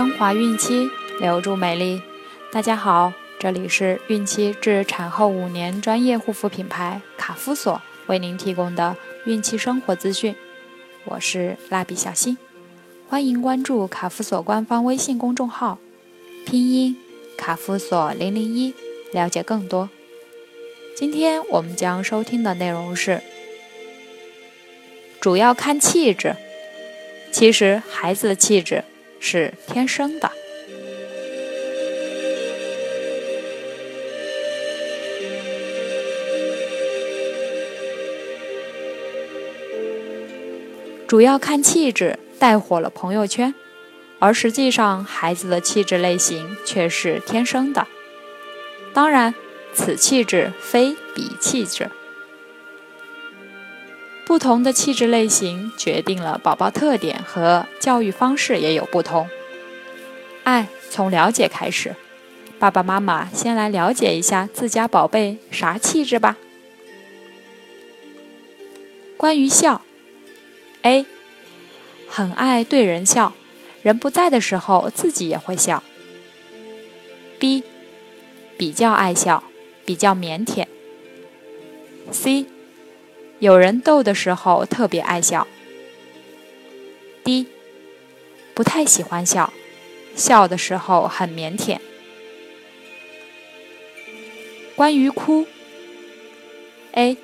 升华孕期，留住美丽。大家好，这里是孕期至产后五年专业护肤品牌卡夫索为您提供的孕期生活资讯。我是蜡笔小新，欢迎关注卡夫索官方微信公众号，拼音卡夫索零零一，了解更多。今天我们将收听的内容是，主要看气质。其实孩子的气质是天生的。主要看气质带火了朋友圈，而实际上孩子的气质类型却是天生的。当然，此气质非彼气质。不同的气质类型决定了宝宝特点和教育方式也有不同。爱从了解开始，爸爸妈妈先来了解一下自家宝贝啥气质吧。关于笑，A，很爱对人笑，人不在的时候自己也会笑。B，比较爱笑，比较腼腆。C。有人逗的时候特别爱笑。D，不太喜欢笑，笑的时候很腼腆。关于哭，A，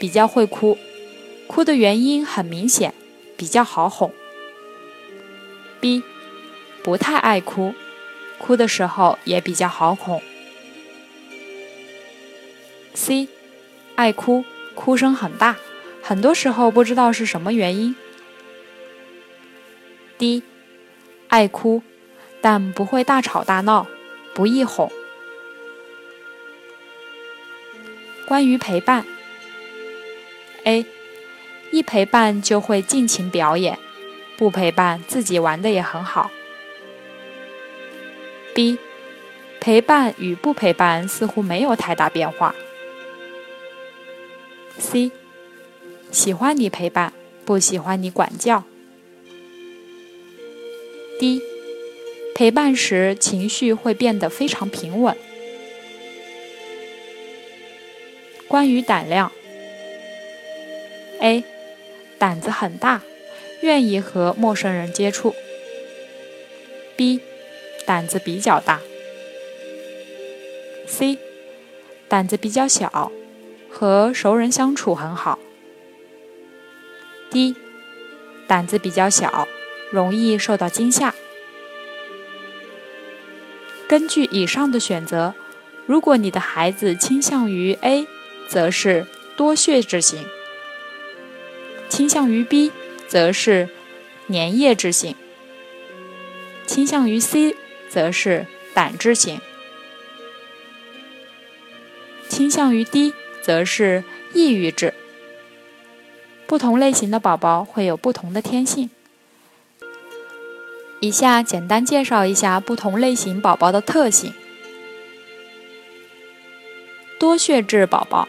比较会哭，哭的原因很明显，比较好哄。B，不太爱哭，哭的时候也比较好哄。C，爱哭。哭声很大，很多时候不知道是什么原因。D，爱哭，但不会大吵大闹，不易哄。关于陪伴，A，一陪伴就会尽情表演，不陪伴自己玩的也很好。B，陪伴与不陪伴似乎没有太大变化。C，喜欢你陪伴，不喜欢你管教。D，陪伴时情绪会变得非常平稳。关于胆量，A，胆子很大，愿意和陌生人接触。B，胆子比较大。C，胆子比较小。和熟人相处很好。D，胆子比较小，容易受到惊吓。根据以上的选择，如果你的孩子倾向于 A，则是多血质型；倾向于 B，则是粘液质型；倾向于 C，则是胆汁型；倾向于 D。则是抑郁质。不同类型的宝宝会有不同的天性。以下简单介绍一下不同类型宝宝的特性。多血质宝宝，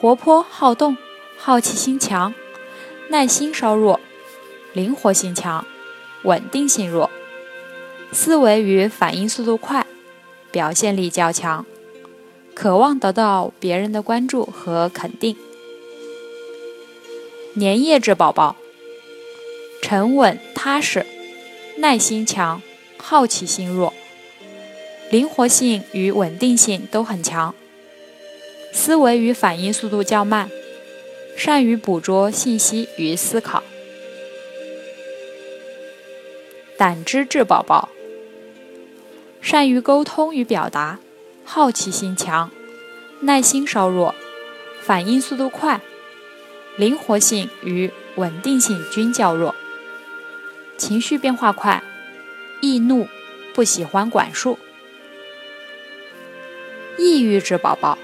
活泼好动，好奇心强，耐心稍弱，灵活性强，稳定性弱，思维与反应速度快，表现力较强。渴望得到别人的关注和肯定。粘液质宝宝，沉稳踏实，耐心强，好奇心弱，灵活性与稳定性都很强，思维与反应速度较慢，善于捕捉信息与思考。胆汁质宝宝，善于沟通与表达。好奇心强，耐心稍弱，反应速度快，灵活性与稳定性均较弱，情绪变化快，易怒，不喜欢管束。抑郁质宝宝，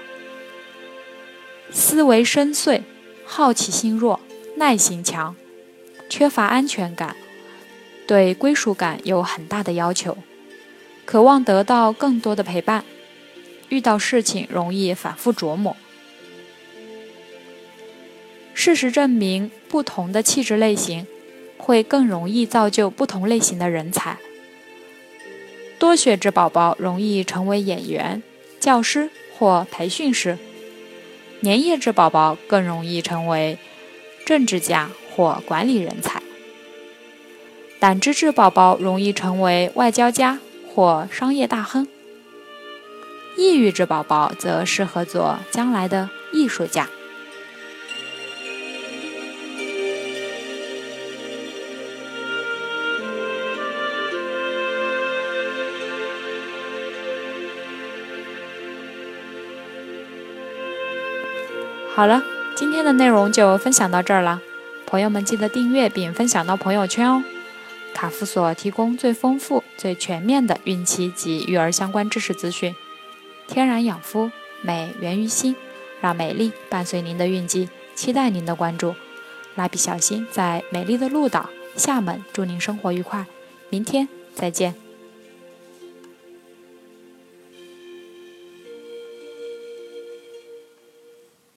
思维深邃，好奇心弱，耐心强，缺乏安全感，对归属感有很大的要求，渴望得到更多的陪伴。遇到事情容易反复琢磨。事实证明，不同的气质类型会更容易造就不同类型的人才。多学制宝宝容易成为演员、教师或培训师，粘液质宝宝更容易成为政治家或管理人才。胆汁质宝宝容易成为外交家或商业大亨。抑郁质宝宝则适合做将来的艺术家。好了，今天的内容就分享到这儿了，朋友们记得订阅并分享到朋友圈哦。卡夫所提供最丰富、最全面的孕期及育儿相关知识资讯。天然养肤，美源于心，让美丽伴随您的运期，期待您的关注。蜡笔小新在美丽的鹭岛厦门，祝您生活愉快，明天再见。